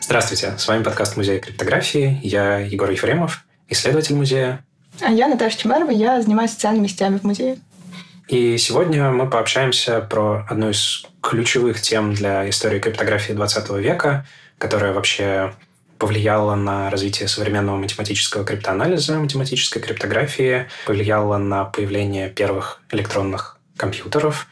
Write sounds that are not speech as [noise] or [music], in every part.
Здравствуйте, с вами подкаст Музея криптографии. Я Егор Ефремов, исследователь музея. А я Наташа Чемарова, я занимаюсь социальными сетями в музее. И сегодня мы пообщаемся про одну из ключевых тем для истории криптографии 20 века, которая вообще повлияла на развитие современного математического криптоанализа, математической криптографии, повлияла на появление первых электронных компьютеров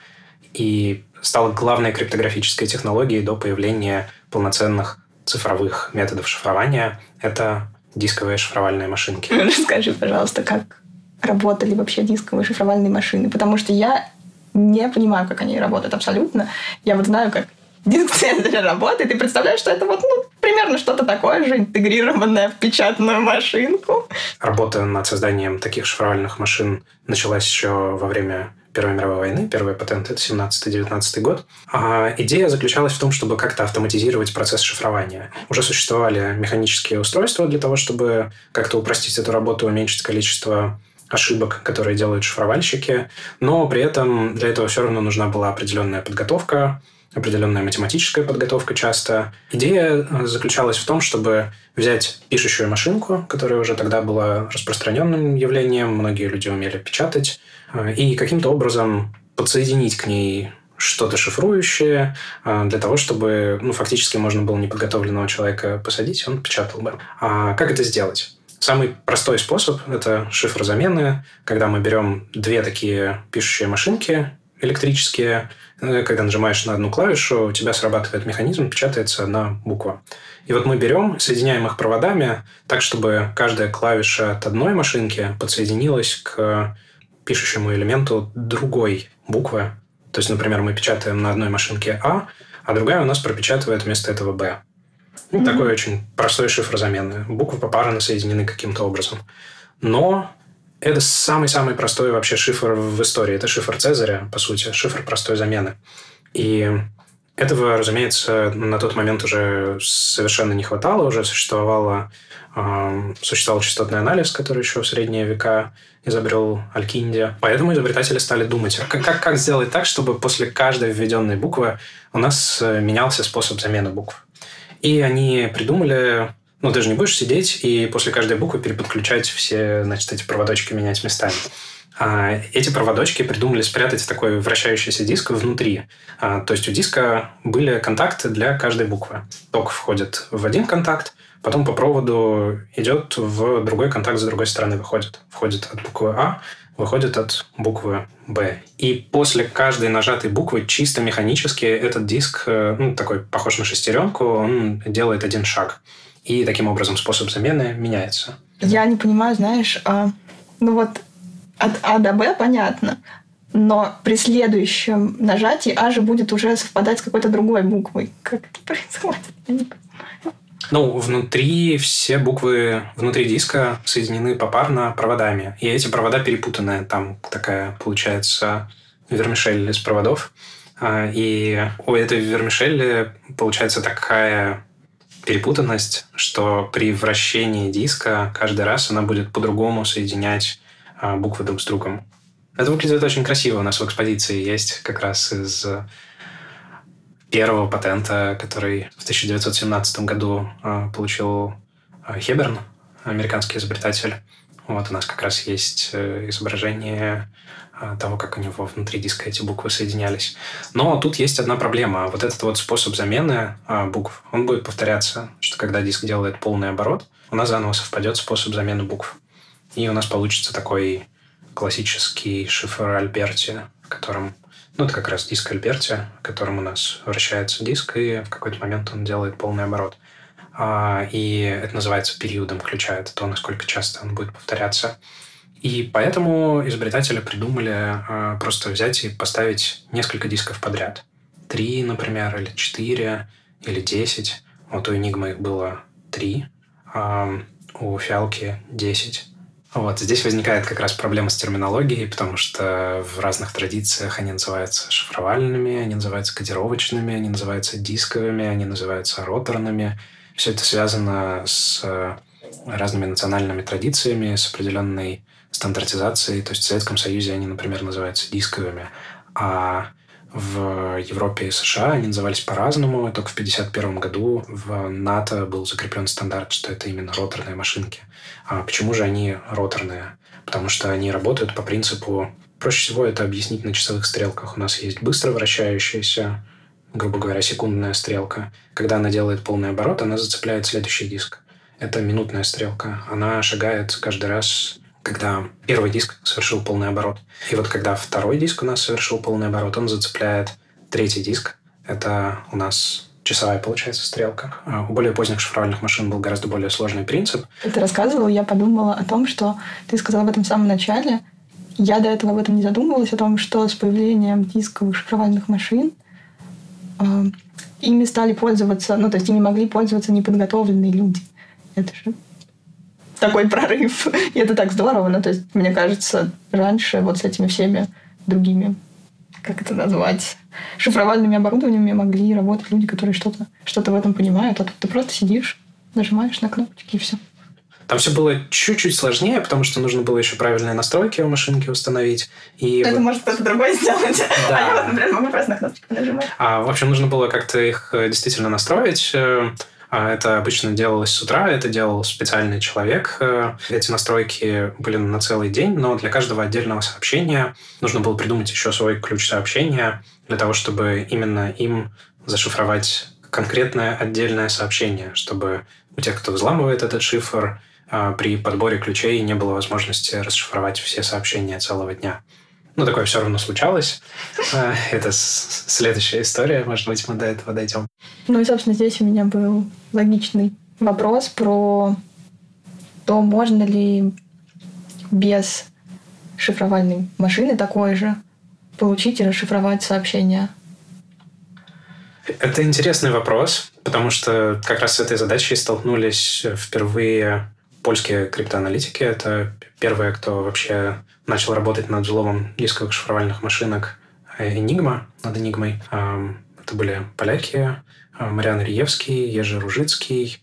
и стала главной криптографической технологией до появления полноценных цифровых методов шифрования – это дисковые шифровальные машинки. [laughs] Расскажи, пожалуйста, как работали вообще дисковые шифровальные машины, потому что я не понимаю, как они работают абсолютно. Я вот знаю, как диск цензора работает, и представляю, что это вот ну, примерно что-то такое же, интегрированное в печатную машинку. Работа над созданием таких шифровальных машин началась еще во время Первой мировой войны. Первый патент – это 17-19 год. А идея заключалась в том, чтобы как-то автоматизировать процесс шифрования. Уже существовали механические устройства для того, чтобы как-то упростить эту работу, уменьшить количество ошибок, которые делают шифровальщики, но при этом для этого все равно нужна была определенная подготовка, определенная математическая подготовка часто. Идея э, заключалась в том, чтобы взять пишущую машинку, которая уже тогда была распространенным явлением, многие люди умели печатать, э, и каким-то образом подсоединить к ней что-то шифрующее э, для того, чтобы ну, фактически можно было неподготовленного человека посадить, он печатал бы. А как это сделать? Самый простой способ – это шифр замены, когда мы берем две такие пишущие машинки электрические, когда нажимаешь на одну клавишу, у тебя срабатывает механизм, печатается одна буква. И вот мы берем, соединяем их проводами так, чтобы каждая клавиша от одной машинки подсоединилась к пишущему элементу другой буквы. То есть, например, мы печатаем на одной машинке А, а другая у нас пропечатывает вместо этого Б. Ну, mm-hmm. такой очень простой шифр замены. Буквы попарно соединены каким-то образом. Но это самый-самый простой вообще шифр в истории. Это шифр Цезаря, по сути, шифр простой замены. И этого, разумеется, на тот момент уже совершенно не хватало. Уже существовало, э, существовал частотный анализ, который еще в средние века изобрел Алькинди. Поэтому изобретатели стали думать, как, как, как сделать так, чтобы после каждой введенной буквы у нас э, менялся способ замены букв. И они придумали, ну, ты же не будешь сидеть и после каждой буквы переподключать все, значит, эти проводочки менять местами. А эти проводочки придумали спрятать такой вращающийся диск внутри. А, то есть у диска были контакты для каждой буквы. Ток входит в один контакт, потом по проводу идет в другой контакт, с другой стороны выходит. Входит от буквы А выходит от буквы Б. И после каждой нажатой буквы чисто механически этот диск, э, ну, такой похож на шестеренку, он делает один шаг. И таким образом способ замены меняется. Я не понимаю, знаешь, а, ну вот от А до Б понятно, но при следующем нажатии А же будет уже совпадать с какой-то другой буквой. Как это происходит? Я не понимаю. Ну, внутри все буквы внутри диска соединены попарно проводами. И эти провода перепутаны. Там такая, получается, вермишель из проводов. А, и у этой вермишели получается такая перепутанность, что при вращении диска каждый раз она будет по-другому соединять а, буквы друг с другом. Это выглядит очень красиво. У нас в экспозиции есть как раз из первого патента, который в 1917 году э, получил э, Хеберн, американский изобретатель. Вот у нас как раз есть э, изображение того, как у него внутри диска эти буквы соединялись. Но тут есть одна проблема. Вот этот вот способ замены букв, он будет повторяться, что когда диск делает полный оборот, у нас заново совпадет способ замены букв. И у нас получится такой классический шифр Альберти, в котором ну, это как раз диск Альберти, в котором у нас вращается диск, и в какой-то момент он делает полный оборот. А, и это называется периодом ключа. Это то, насколько часто он будет повторяться. И поэтому изобретатели придумали а, просто взять и поставить несколько дисков подряд. Три, например, или четыре, или десять. Вот у Enigma их было три, а у Фиалки десять. Вот здесь возникает как раз проблема с терминологией, потому что в разных традициях они называются шифровальными, они называются кодировочными, они называются дисковыми, они называются роторными. Все это связано с разными национальными традициями, с определенной стандартизацией. То есть в Советском Союзе они, например, называются дисковыми, а в Европе и США они назывались по-разному. Только в 1951 году в НАТО был закреплен стандарт, что это именно роторные машинки. А почему же они роторные? Потому что они работают по принципу... Проще всего это объяснить на часовых стрелках. У нас есть быстро вращающаяся, грубо говоря, секундная стрелка. Когда она делает полный оборот, она зацепляет следующий диск. Это минутная стрелка. Она шагает каждый раз когда первый диск совершил полный оборот. И вот когда второй диск у нас совершил полный оборот, он зацепляет третий диск. Это у нас часовая, получается, стрелка. А у более поздних шифровальных машин был гораздо более сложный принцип. Ты рассказывал, я подумала о том, что ты сказал в этом самом начале. Я до этого об этом не задумывалась, о том, что с появлением дисковых шифровальных машин э, ими стали пользоваться, ну, то есть ими могли пользоваться неподготовленные люди. Это же такой прорыв. И это так здорово. Ну, то есть, мне кажется, раньше вот с этими всеми другими, как это назвать, шифровальными оборудованиями могли работать люди, которые что-то что в этом понимают. А тут ты просто сидишь, нажимаешь на кнопочки и все. Там все было чуть-чуть сложнее, потому что нужно было еще правильные настройки у машинки установить. И это вот... может кто-то другой сделать. [laughs] Да. А я вот, например, могу просто на кнопочку нажимать. А, в общем, нужно было как-то их э, действительно настроить. А это обычно делалось с утра, это делал специальный человек. Э, эти настройки были на целый день, но для каждого отдельного сообщения нужно было придумать еще свой ключ сообщения для того, чтобы именно им зашифровать конкретное отдельное сообщение, чтобы у тех, кто взламывает этот шифр, э, при подборе ключей не было возможности расшифровать все сообщения целого дня. Ну, такое все равно случалось. Э, это следующая история. Может быть, мы до этого дойдем. Ну и, собственно, здесь у меня был логичный вопрос про то, можно ли без шифровальной машины такой же получить и расшифровать сообщения? Это интересный вопрос, потому что как раз с этой задачей столкнулись впервые польские криптоаналитики. Это первые, кто вообще начал работать над взломом дисковых шифровальных машинок Enigma, над Enigma. Это были поляки, Мариан Риевский, Ежи Ружицкий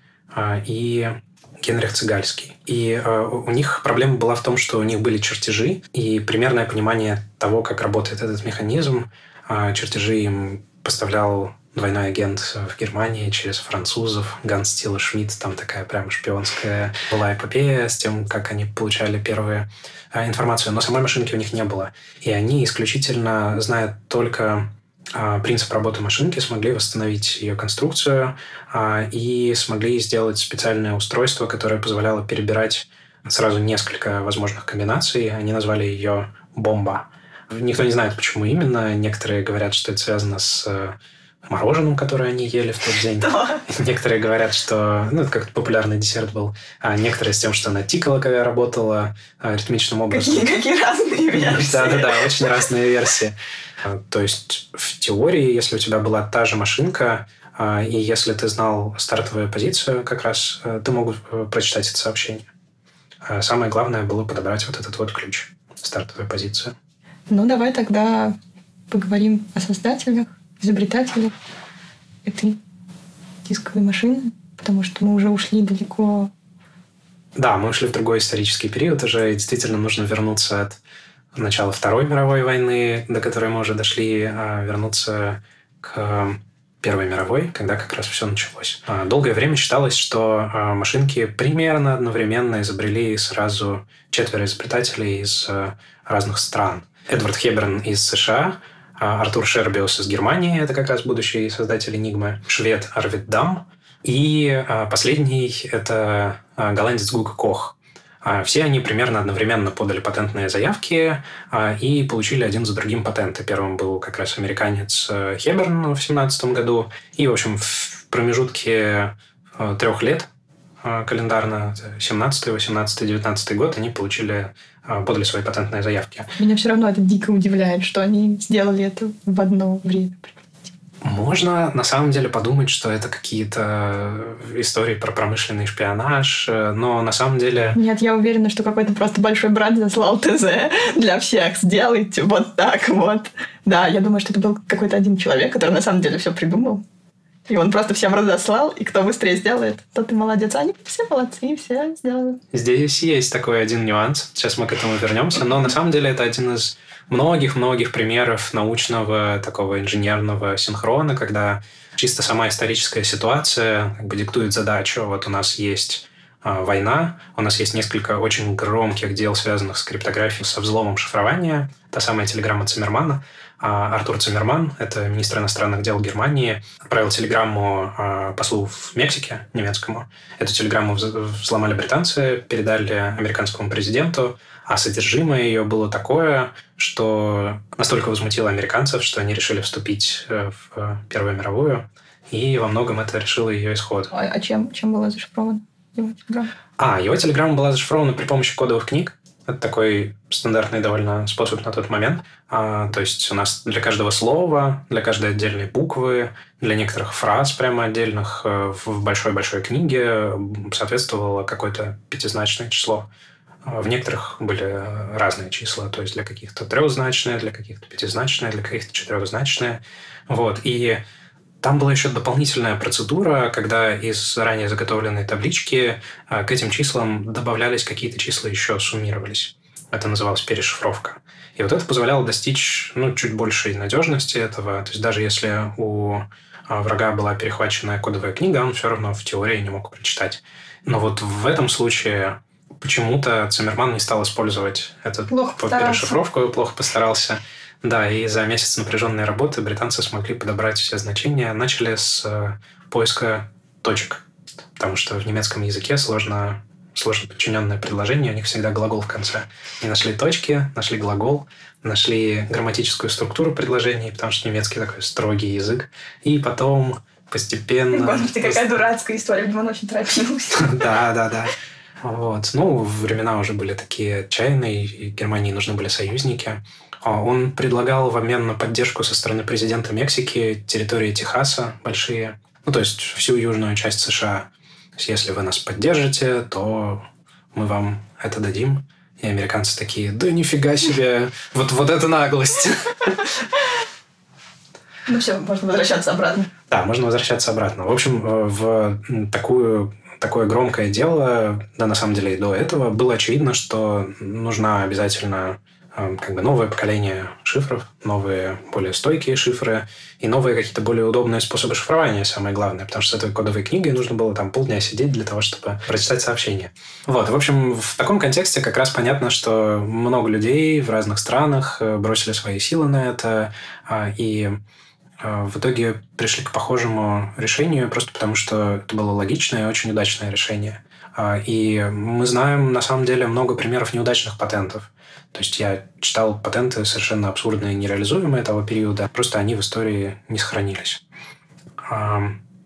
и Генрих Цигальский. И у них проблема была в том, что у них были чертежи и примерное понимание того, как работает этот механизм. Чертежи им поставлял двойной агент в Германии через французов, Ганс Стила Шмидт, там такая прям шпионская была эпопея с тем, как они получали первые а, информацию, но самой машинки у них не было. И они исключительно, зная только а, принцип работы машинки, смогли восстановить ее конструкцию а, и смогли сделать специальное устройство, которое позволяло перебирать сразу несколько возможных комбинаций. Они назвали ее «бомба». Никто не знает, почему именно. Некоторые говорят, что это связано с мороженым, которое они ели в тот день. Некоторые говорят, что... Ну, это как популярный десерт был. А некоторые с тем, что она тикала, когда работала а, ритмичным образом. Какие, какие разные версии. Да-да-да, очень разные версии. А, то есть в теории, если у тебя была та же машинка, а, и если ты знал стартовую позицию, как раз ты мог э, прочитать это сообщение. Самое главное было подобрать вот этот вот ключ, стартовую позицию. Ну, давай тогда поговорим о создателях изобретателя этой дисковой машины, потому что мы уже ушли далеко. Да, мы ушли в другой исторический период уже, и действительно нужно вернуться от начала Второй мировой войны, до которой мы уже дошли, а вернуться к Первой мировой, когда как раз все началось. А, долгое время считалось, что а, машинки примерно одновременно изобрели сразу четверо изобретателей из а, разных стран. Эдвард Хеберн из США, Артур Шербиус из Германии, это как раз будущий создатель Enigma, швед Арвид Дам, и а, последний – это а, голландец Гуга Кох. Все они примерно одновременно подали патентные заявки и получили один за другим патенты. Первым был как раз американец э, Хеберн в 17 году. И, в общем, в промежутке э, трех лет календарно, 17, 18, 19 год, они получили а, подали свои патентные заявки. Меня все равно это дико удивляет, что они сделали это в одно время. Можно на самом деле подумать, что это какие-то истории про промышленный шпионаж, но на самом деле... Нет, я уверена, что какой-то просто большой брат заслал ТЗ для всех. Сделайте вот так вот. Да, я думаю, что это был какой-то один человек, который на самом деле все придумал. И он просто всем разослал, и кто быстрее сделает, тот и молодец. Они все молодцы, все сделали. Здесь есть такой один нюанс. Сейчас мы к этому вернемся. Но на самом деле это один из многих-многих примеров научного такого инженерного синхрона, когда чисто сама историческая ситуация как бы диктует задачу. Вот у нас есть война, у нас есть несколько очень громких дел, связанных с криптографией, со взломом шифрования, та самая телеграмма Циммермана. А Артур Циммерман, это министр иностранных дел Германии, отправил телеграмму а, послу в Мексике немецкому. Эту телеграмму взломали британцы, передали американскому президенту, а содержимое ее было такое, что настолько возмутило американцев, что они решили вступить э, в Первую мировую, и во многом это решило ее исход. А, а чем, чем было зашифровано? А, его телеграмма была зашифрована при помощи кодовых книг. Это такой стандартный довольно способ на тот момент. А, то есть у нас для каждого слова, для каждой отдельной буквы, для некоторых фраз прямо отдельных э, в большой-большой книге соответствовало какое-то пятизначное число. А в некоторых были разные числа, то есть для каких-то трехзначные, для каких-то пятизначные, для каких-то четырехзначные. Вот. И там была еще дополнительная процедура, когда из ранее заготовленной таблички а, к этим числам добавлялись какие-то числа еще суммировались. Это называлось перешифровка. И вот это позволяло достичь ну, чуть большей надежности этого. То есть даже если у а, врага была перехваченная кодовая книга, он все равно в теории не мог прочитать. Но вот в этом случае почему-то Циммерман не стал использовать эту плохо перешифровку, плохо постарался. Да, и за месяц напряженной работы британцы смогли подобрать все значения. Начали с э, поиска точек, потому что в немецком языке сложно, сложно подчиненное предложение, у них всегда глагол в конце. Они нашли точки, нашли глагол, нашли грамматическую структуру предложений, потому что немецкий такой строгий язык. И потом постепенно... Господи, какая дурацкая история, он очень торопился. [laughs] Да, да, да. Вот. Ну, времена уже были такие отчаянные, и Германии нужны были союзники. А он предлагал в обмен на поддержку со стороны президента Мексики территории Техаса большие, ну, то есть всю южную часть США. То есть, если вы нас поддержите, то мы вам это дадим. И американцы такие, да нифига себе, вот, вот это наглость. Ну все, можно возвращаться обратно. Да, можно возвращаться обратно. В общем, э, в такую такое громкое дело, да, на самом деле и до этого, было очевидно, что нужна обязательно как бы новое поколение шифров, новые более стойкие шифры и новые какие-то более удобные способы шифрования, самое главное, потому что с этой кодовой книгой нужно было там полдня сидеть для того, чтобы прочитать сообщение. Вот, в общем, в таком контексте как раз понятно, что много людей в разных странах э, бросили свои силы на это, а, и а, в итоге пришли к похожему решению, просто потому что это было логичное и очень удачное решение. А, и мы знаем, на самом деле, много примеров неудачных патентов. То есть я читал патенты совершенно абсурдные, нереализуемые того периода, просто они в истории не сохранились. А,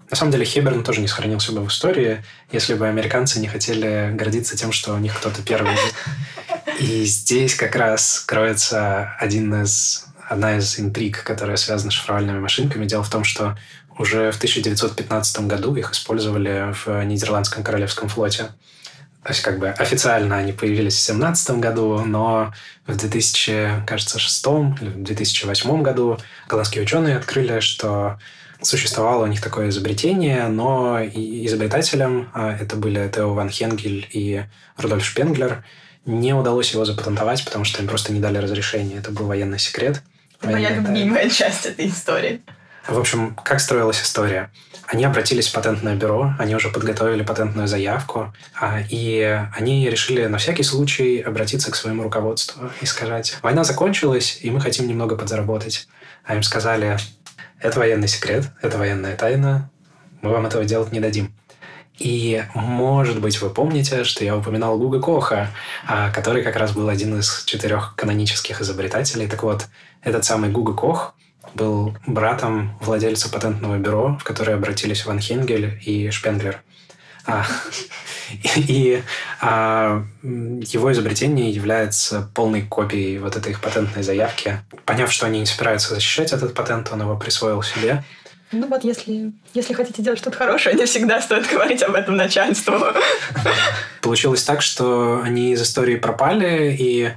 на самом деле Хеберн тоже не сохранился бы в истории, если бы американцы не хотели гордиться тем, что у них кто-то первый. И здесь как раз кроется один из одна из интриг, которая связана с шифровальными машинками. Дело в том, что уже в 1915 году их использовали в Нидерландском королевском флоте. То есть как бы официально они появились в 17 году, но в 2000, кажется, шестом или в 2008 году голландские ученые открыли, что существовало у них такое изобретение, но изобретателям, а это были Тео Ван Хенгель и Рудольф Шпенглер, не удалось его запатентовать, потому что им просто не дали разрешения. Это был военный секрет. Это моя любимая часть этой истории. В общем, как строилась история? Они обратились в патентное бюро, они уже подготовили патентную заявку, а, и они решили на всякий случай обратиться к своему руководству и сказать, война закончилась, и мы хотим немного подзаработать. А им сказали, это военный секрет, это военная тайна, мы вам этого делать не дадим. И, может быть, вы помните, что я упоминал Гуга Коха, а, который как раз был один из четырех канонических изобретателей. Так вот, этот самый Гуга Кох был братом владельца патентного бюро, в которое обратились Ван Хенгель и Шпенглер. А, [laughs] и а, его изобретение является полной копией вот этой их патентной заявки. Поняв, что они не собираются защищать этот патент, он его присвоил себе. Ну вот, если, если хотите делать что-то хорошее, не всегда стоит говорить об этом начальству. [laughs] Получилось так, что они из истории пропали, и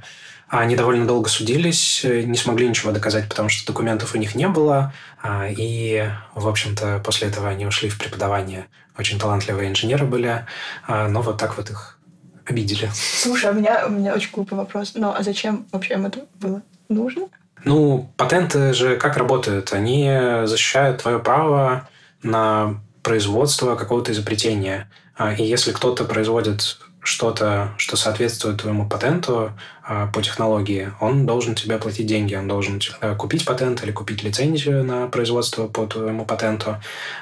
Они довольно долго судились, не смогли ничего доказать, потому что документов у них не было. А, и, в общем-то, после этого они ушли в преподавание. Очень талантливые инженеры были, а, но вот так вот их обидели. Слушай, а у меня, у меня очень глупый вопрос. Ну, а зачем вообще им это было нужно? Ну, патенты же как работают? Они защищают твое право на производство какого-то изобретения. А, и если кто-то производит что-то, что соответствует твоему патенту по технологии, он должен тебе платить деньги, он должен э, купить патент или купить лицензию на производство по твоему патенту.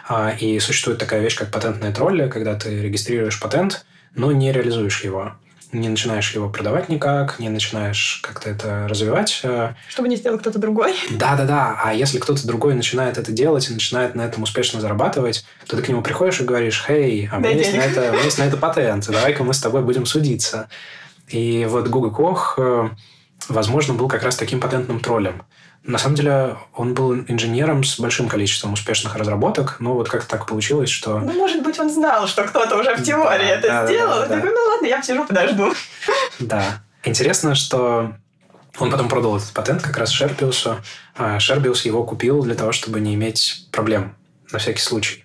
А, и существует такая вещь, как патентные тролли, когда ты регистрируешь патент, но не реализуешь его не начинаешь его продавать никак, не начинаешь как-то это развивать. Э. Чтобы не сделал кто-то другой. [laughs] Да-да-да. А если кто-то другой начинает это делать и начинает на этом успешно зарабатывать, то ты к нему приходишь и говоришь, «Хей, а у меня, есть на, это, у меня есть на это патент, давай-ка мы с тобой будем судиться». И вот Гуга Кох, э, возможно, был как раз таким патентным троллем. На самом деле, он был инженером с большим количеством успешных разработок, но вот как-то так получилось, что... Ну, может быть, он знал, что кто-то уже в теории да, это да, сделал. Да, да, такой, ну ладно, я посижу, подожду. Да. Интересно, что он потом продал этот патент как раз Шербиусу. А Шербиус его купил для того, чтобы не иметь проблем на всякий случай.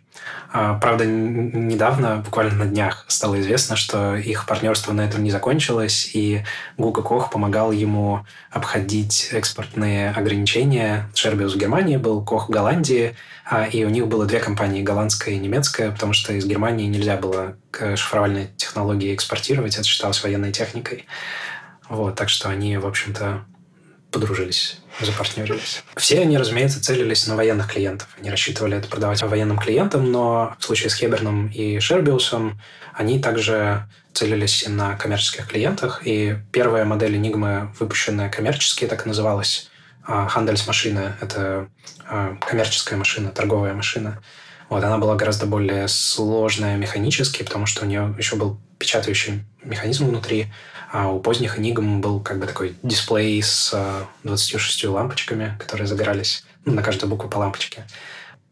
А, правда, недавно, буквально на днях, стало известно, что их партнерство на этом не закончилось, и Гуга Кох помогал ему обходить экспортные ограничения. Шербиус в Германии был, Кох в Голландии, а, и у них было две компании, голландская и немецкая, потому что из Германии нельзя было шифровальные технологии экспортировать, это считалось военной техникой. Вот, так что они, в общем-то, подружились, запартнерились. Все они, разумеется, целились на военных клиентов. Они рассчитывали это продавать военным клиентам, но в случае с Хеберном и Шербиусом они также целились и на коммерческих клиентах. И первая модель Enigma, выпущенная коммерчески, так и называлась Хандельс-машина. Это а, коммерческая машина, торговая машина. Вот, она была гораздо более сложная механически, потому что у нее еще был печатающий механизм внутри, а у поздних Enigma был как бы такой дисплей с 26 а, лампочками, которые загорались ну, на каждую букву по лампочке.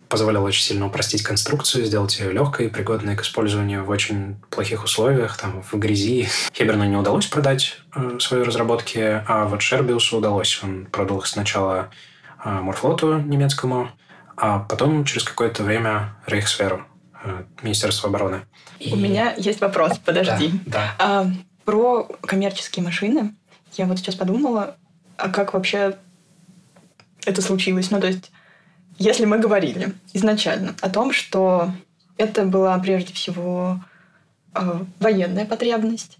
Позволило очень сильно упростить конструкцию, сделать ее легкой, пригодной к использованию в очень плохих условиях, там, в грязи. Хеберну не удалось продать э, свои разработки, а вот Шербиусу удалось. Он продал их сначала э, Морфлоту немецкому, а потом через какое-то время Рейхсферу, э, Министерство обороны. И... У меня есть вопрос, подожди. Да, да. А, про коммерческие машины. Я вот сейчас подумала, а как вообще это случилось? Ну, то есть, если мы говорили изначально о том, что это была прежде всего э, военная потребность,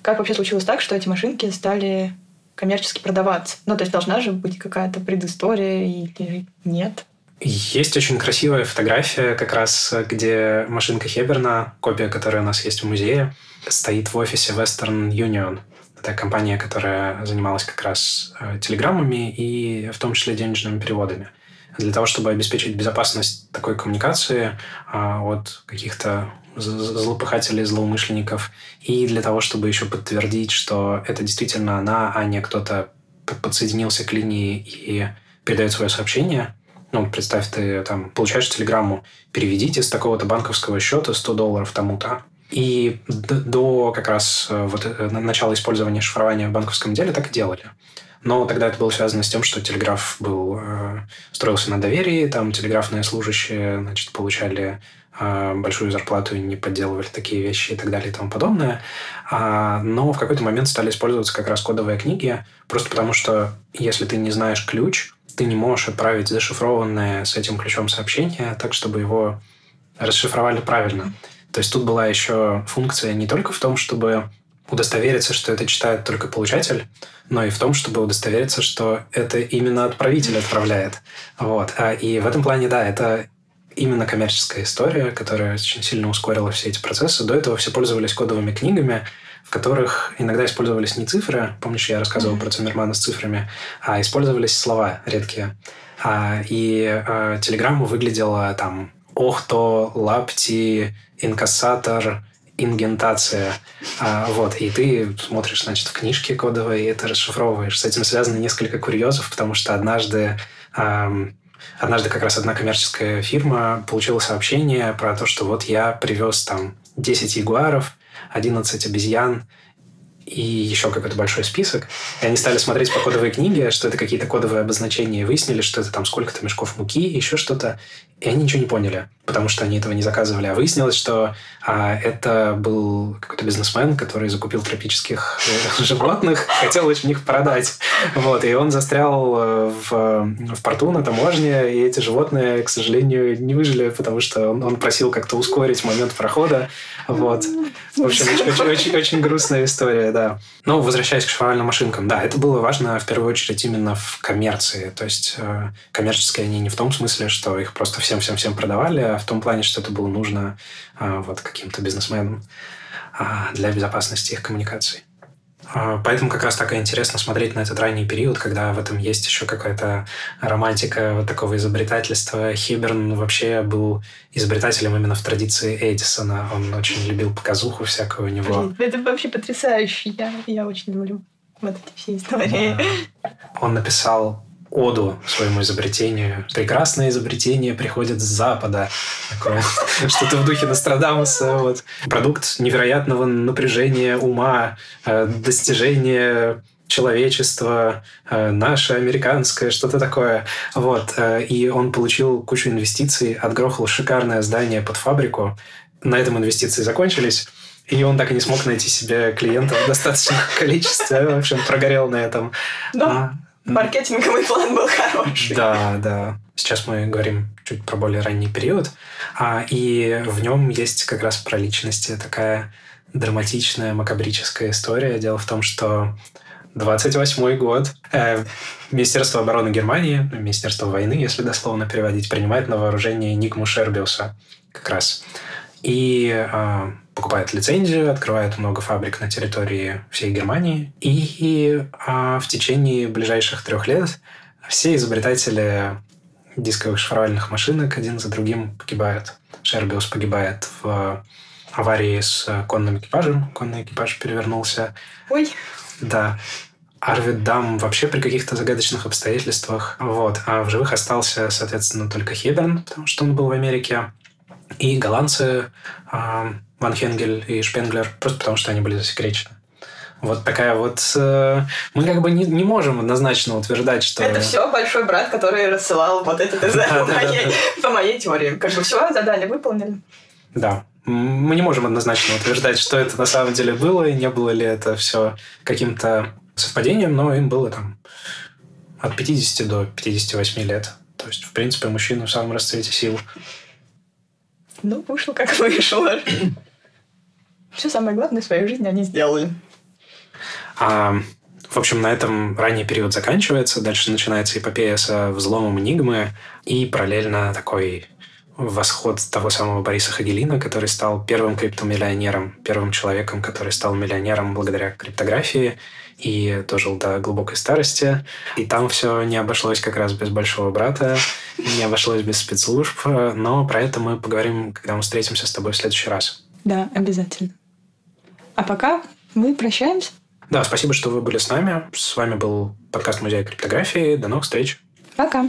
как вообще случилось так, что эти машинки стали коммерчески продаваться? Ну, то есть должна же быть какая-то предыстория или нет? Есть очень красивая фотография, как раз где машинка Хеберна, копия которой у нас есть в музее, стоит в офисе Western Union. Это компания, которая занималась как раз э, телеграммами и в том числе денежными переводами. Для того, чтобы обеспечить безопасность такой коммуникации а, от каких-то злопыхателей, злоумышленников, и для того, чтобы еще подтвердить, что это действительно она, а не кто-то подсоединился к линии и передает свое сообщение – ну, представь, ты там получаешь телеграмму, переведите с такого-то банковского счета 100 долларов тому-то. И до как раз э, вот э, начала использования шифрования в банковском деле так и делали. Но тогда это было связано с тем, что телеграф был, э, строился на доверии, там телеграфные служащие значит, получали большую зарплату и не подделывали такие вещи и так далее и тому подобное. А, но в какой-то момент стали использоваться как раз кодовые книги, просто потому что если ты не знаешь ключ, ты не можешь отправить зашифрованное с этим ключом сообщение так, чтобы его расшифровали правильно. То есть тут была еще функция не только в том, чтобы удостовериться, что это читает только получатель, но и в том, чтобы удостовериться, что это именно отправитель отправляет. Вот. А, и в этом плане, да, это именно коммерческая история, которая очень сильно ускорила все эти процессы. До этого все пользовались кодовыми книгами, в которых иногда использовались не цифры, помнишь, я рассказывал mm-hmm. про Циммермана с цифрами, а использовались слова редкие. А, и а, телеграмма выглядела там «Охто», «Лапти», «Инкассатор», ингентация. А, вот, и ты смотришь, значит, в книжке кодовой и это расшифровываешь. С этим связано несколько курьезов, потому что однажды эм, однажды как раз одна коммерческая фирма получила сообщение про то, что вот я привез там 10 ягуаров, 11 обезьян и еще какой-то большой список. И они стали смотреть по кодовой книге, что это какие-то кодовые обозначения, и выяснили, что это там сколько-то мешков муки, еще что-то. И они ничего не поняли, потому что они этого не заказывали. А выяснилось, что а, это был какой-то бизнесмен, который закупил тропических э, [laughs] животных, хотел очень их продать. Вот, и он застрял э, в, в порту на таможне, и эти животные, к сожалению, не выжили, потому что он, он просил как-то ускорить момент прохода. Вот. В общем, очень, очень, очень грустная история, да. Но возвращаясь к шифровальным машинкам, да, это было важно в первую очередь именно в коммерции. То есть э, коммерческие они не в том смысле, что их просто всем-всем-всем продавали, а в том плане, что это было нужно а, вот каким-то бизнесменам а, для безопасности их коммуникаций. А, поэтому как раз так и интересно смотреть на этот ранний период, когда в этом есть еще какая-то романтика вот такого изобретательства. Хиберн вообще был изобретателем именно в традиции Эдисона. Он очень любил показуху всякую у него. Блин, это вообще потрясающе. Я, я очень люблю вот эти все истории. Он написал оду своему изобретению. Прекрасное изобретение приходит с Запада. Такое, [laughs] что-то в духе Нострадамуса. Вот. Продукт невероятного напряжения ума, э, достижения человечества, э, наше американское, что-то такое. Вот. Э, и он получил кучу инвестиций, отгрохал шикарное здание под фабрику. На этом инвестиции закончились. И он так и не смог найти себе клиентов в достаточном [laughs] количестве. В общем, прогорел на этом. Да. Маркетинговый план был хороший. Да, да. Сейчас мы говорим чуть про более ранний период, а, и в нем есть как раз про личности такая драматичная, макабрическая история. Дело в том, что 28 год. Э, Министерство обороны Германии, Министерство войны, если дословно переводить, принимает на вооружение Никму Шербиуса как раз. И э, покупает лицензию, открывает много фабрик на территории всей Германии. И а, в течение ближайших трех лет все изобретатели дисковых шифровальных машинок один за другим погибают. Шербиус погибает в аварии с конным экипажем. Конный экипаж перевернулся. Ой. Да. Арвид Дам вообще при каких-то загадочных обстоятельствах. Вот. А в живых остался, соответственно, только Хеберн, потому что он был в Америке. И голландцы а, Ван Хенгель и Шпенглер, просто потому что они были засекречены. Вот такая вот... Э, мы как бы не, не можем однозначно утверждать, что... Это все большой брат, который рассылал вот этот ТЗ [laughs] по моей теории. Как бы все, задание выполнили. Да. Мы не можем однозначно утверждать, что это на самом деле было, и не было ли это все каким-то совпадением, но им было там от 50 до 58 лет. То есть, в принципе, мужчина в самом расцвете сил. Ну, вышло как вышло. Все самое главное в своей жизни они сделали. А, в общем, на этом ранний период заканчивается. Дальше начинается эпопея со взломом Энигмы и параллельно такой восход того самого Бориса Хагелина, который стал первым криптомиллионером, первым человеком, который стал миллионером благодаря криптографии и дожил до глубокой старости. И там все не обошлось как раз без большого брата, не обошлось без спецслужб, но про это мы поговорим, когда мы встретимся с тобой в следующий раз. Да, обязательно. А пока мы прощаемся. Да, спасибо, что вы были с нами. С вами был подкаст Музея криптографии. До новых встреч. Пока.